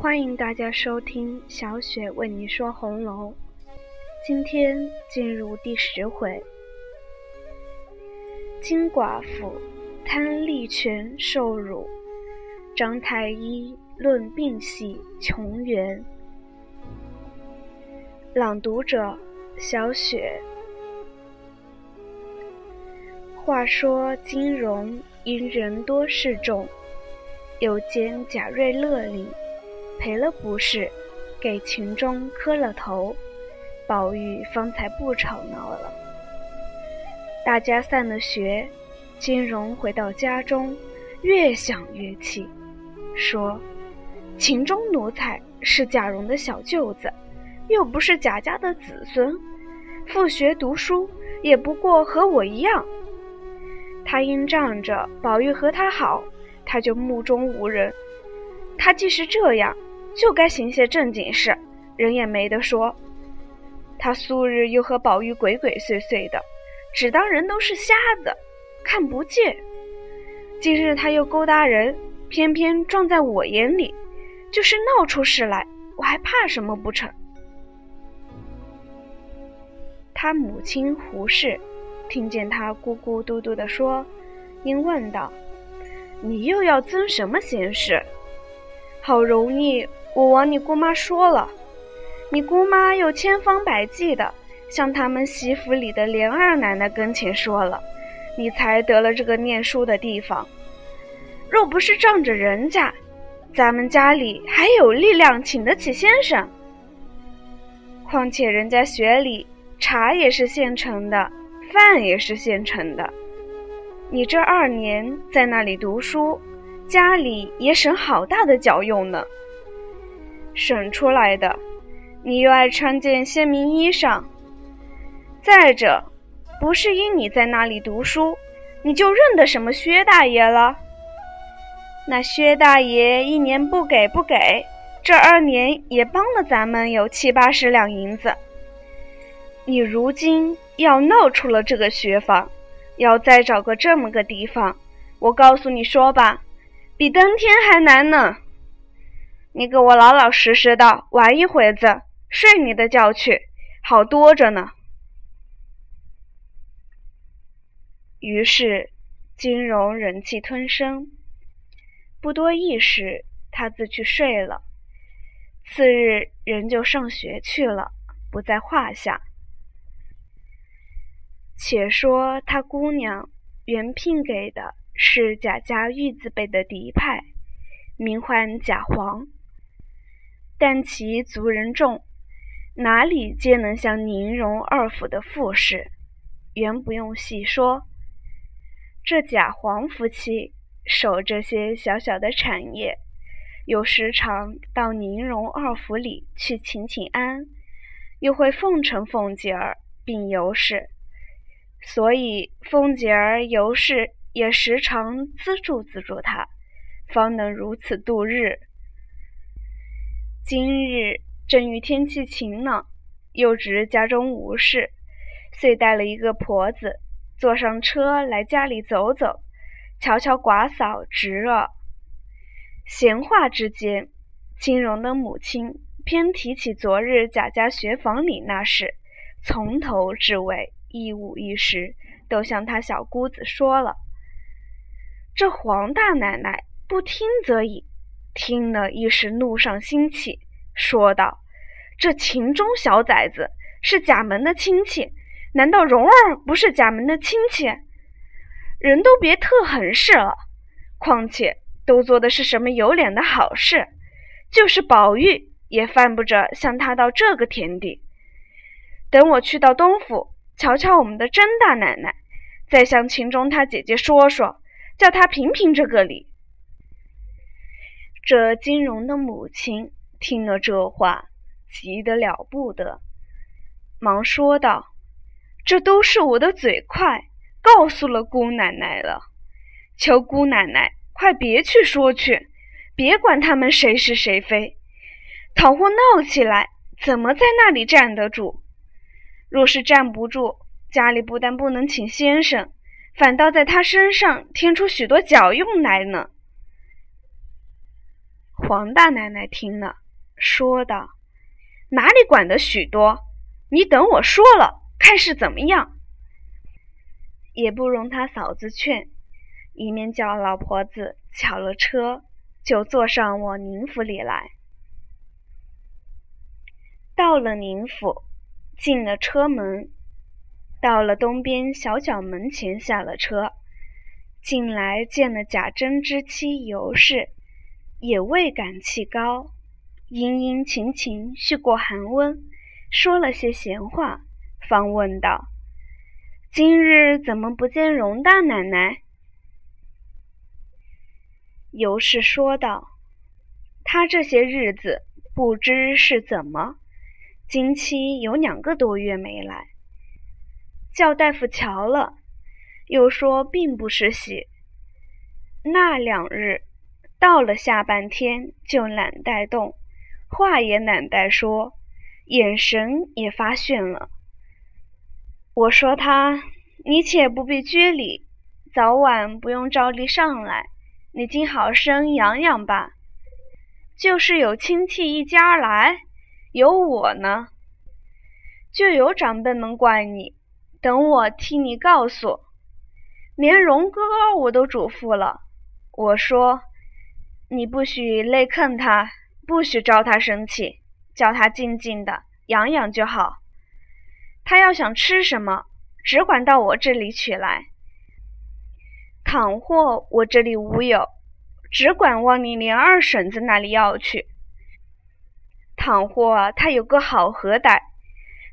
欢迎大家收听小雪为你说红楼。今天进入第十回，金寡妇贪利权受辱，张太医论病系穷源。朗读者：小雪。话说金荣因人多势众，又兼贾瑞勒令，赔了不是，给秦钟磕了头。宝玉方才不吵闹了。大家散了学，金荣回到家中，越想越气，说：“秦钟奴才是贾蓉的小舅子，又不是贾家的子孙，复学读书也不过和我一样。他因仗着宝玉和他好，他就目中无人。他既是这样，就该行些正经事，人也没得说。”他素日又和宝玉鬼鬼祟祟的，只当人都是瞎子，看不见。今日他又勾搭人，偏偏撞在我眼里，就是闹出事来，我还怕什么不成？他母亲胡氏听见他咕咕嘟嘟的说，因问道：“你又要增什么闲事？好容易我往你姑妈说了。”你姑妈又千方百计的向他们媳妇里的莲二奶奶跟前说了，你才得了这个念书的地方。若不是仗着人家，咱们家里还有力量请得起先生。况且人家学里茶也是现成的，饭也是现成的。你这二年在那里读书，家里也省好大的脚用呢，省出来的。你又爱穿件鲜明衣裳，再者，不是因你在那里读书，你就认得什么薛大爷了？那薛大爷一年不给不给，这二年也帮了咱们有七八十两银子。你如今要闹出了这个学坊，要再找个这么个地方，我告诉你说吧，比登天还难呢。你给我老老实实的玩一会子。睡你的觉去，好多着呢。于是金荣忍气吞声，不多一时，他自去睡了。次日人就上学去了，不在话下。且说他姑娘原聘给的是贾家玉字辈的嫡派，名唤贾黄，但其族人众。哪里皆能像宁荣二府的富士，原不用细说。这贾黄夫妻守这些小小的产业，又时常到宁荣二府里去请请安，又会奉承凤姐儿并尤氏，所以凤姐儿、尤氏也时常资助资助他，方能如此度日。今日。正遇天气晴朗，又值家中无事，遂带了一个婆子，坐上车来家里走走，瞧瞧寡嫂侄儿。闲话之间，金荣的母亲偏提起昨日贾家学房里那事，从头至尾一五一十都向他小姑子说了。这黄大奶奶不听则已，听了一时怒上心起。说道：“这秦钟小崽子是贾门的亲戚，难道蓉儿不是贾门的亲戚？人都别特狠事了。况且都做的是什么有脸的好事，就是宝玉也犯不着向他到这个田地。等我去到东府，瞧瞧我们的甄大奶奶，再向秦钟他姐姐说说，叫他评评这个理。”这金荣的母亲。听了这话，急得了不得，忙说道：“这都是我的嘴快，告诉了姑奶奶了。求姑奶奶快别去说去，别管他们谁是谁非。倘或闹起来，怎么在那里站得住？若是站不住，家里不但不能请先生，反倒在他身上添出许多脚用来呢。”黄大奶奶听了，说道：“哪里管得许多？你等我说了，看是怎么样。”也不容他嫂子劝，一面叫老婆子巧了车，就坐上往宁府里来。到了宁府，进了车门，到了东边小角门前下了车，进来见了贾珍之妻尤氏。也未敢气高，殷殷勤勤续过寒温，说了些闲话，方问道：“今日怎么不见荣大奶奶？”尤氏说道：“她这些日子不知是怎么，经期有两个多月没来，叫大夫瞧了，又说并不是喜。那两日。”到了下半天就懒带动，话也懒带说，眼神也发炫了。我说他，你且不必拘礼，早晚不用照例上来，你经好生养养吧。就是有亲戚一家来，有我呢，就有长辈们怪你，等我替你告诉。连荣哥我都嘱咐了，我说。你不许累坑他，不许招他生气，叫他静静的养养就好。他要想吃什么，只管到我这里取来。倘或我这里无有，只管往你连二婶子那里要去。倘或他有个好合歹，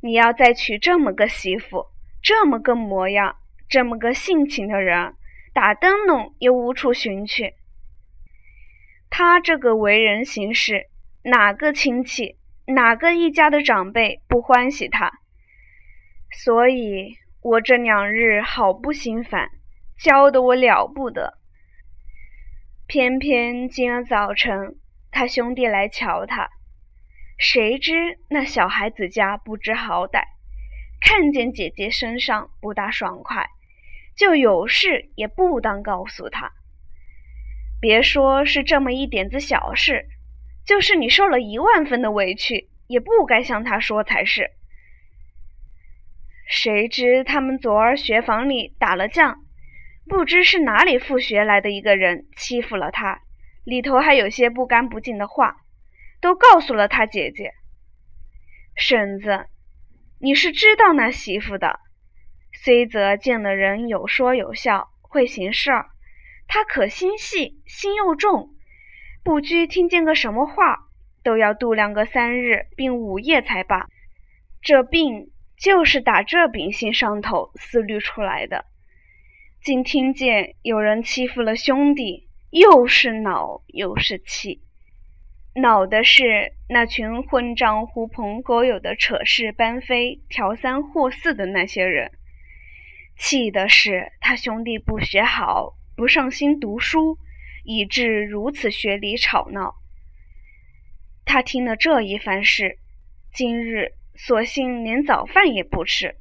你要再娶这么个媳妇，这么个模样，这么个性情的人，打灯笼也无处寻去。他这个为人行事，哪个亲戚、哪个一家的长辈不欢喜他？所以我这两日好不心烦，教得我了不得。偏偏今儿早晨，他兄弟来瞧他，谁知那小孩子家不知好歹，看见姐姐身上不大爽快，就有事也不当告诉他。别说是这么一点子小事，就是你受了一万分的委屈，也不该向他说才是。谁知他们昨儿学房里打了仗，不知是哪里复学来的一个人欺负了他，里头还有些不干不净的话，都告诉了他姐姐。婶子，你是知道那媳妇的，虽则见了人有说有笑，会行事儿。他可心细，心又重，不拘听见个什么话，都要度量个三日并五夜才罢。这病就是打这秉性上头思虑出来的。竟听见有人欺负了兄弟，又是恼又是气。恼的是那群混账狐朋狗友的扯事搬飞、调三货四的那些人；气的是他兄弟不学好。不上心读书，以致如此学里吵闹。他听了这一番事，今日索性连早饭也不吃。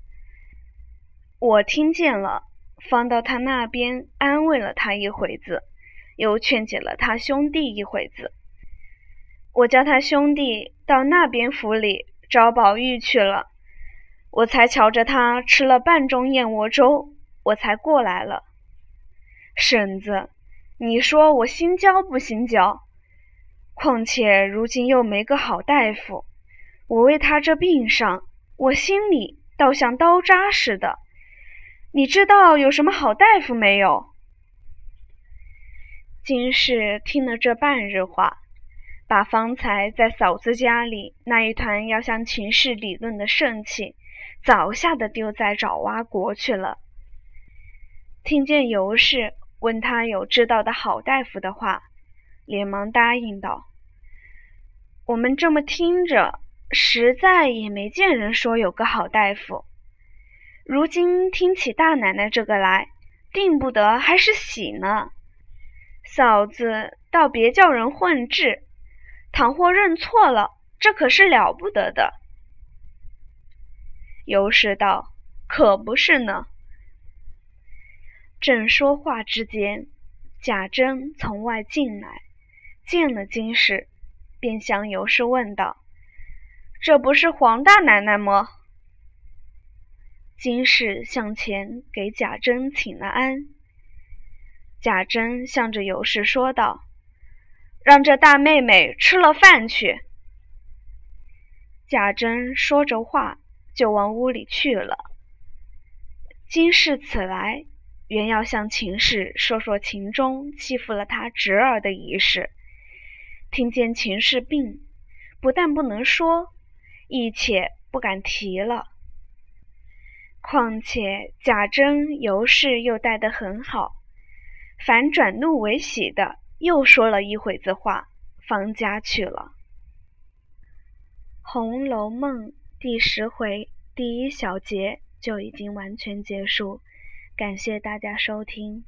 我听见了，放到他那边安慰了他一会子，又劝解了他兄弟一会子。我叫他兄弟到那边府里找宝玉去了，我才瞧着他吃了半盅燕窝粥，我才过来了。婶子，你说我心焦不心焦？况且如今又没个好大夫，我为他这病上，我心里倒像刀扎似的。你知道有什么好大夫没有？金氏听了这半日话，把方才在嫂子家里那一团要向秦氏理论的盛气，早吓得丢在爪哇国去了。听见尤氏。问他有知道的好大夫的话，连忙答应道：“我们这么听着，实在也没见人说有个好大夫。如今听起大奶奶这个来，定不得还是喜呢。嫂子倒别叫人混治，倘或认错了，这可是了不得的。”尤氏道：“可不是呢。”正说话之间，贾珍从外进来，见了金氏，便向尤氏问道：“这不是黄大奶奶吗？”金氏向前给贾珍请了安。贾珍向着尤氏说道：“让这大妹妹吃了饭去。”贾珍说着话，就往屋里去了。金氏此来。原要向秦氏说说秦钟欺负了他侄儿的一事，听见秦氏病，不但不能说，亦且不敢提了。况且贾珍、尤氏又待得很好，反转怒为喜的，又说了一会子话，方家去了。《红楼梦》第十回第一小节就已经完全结束。感谢大家收听。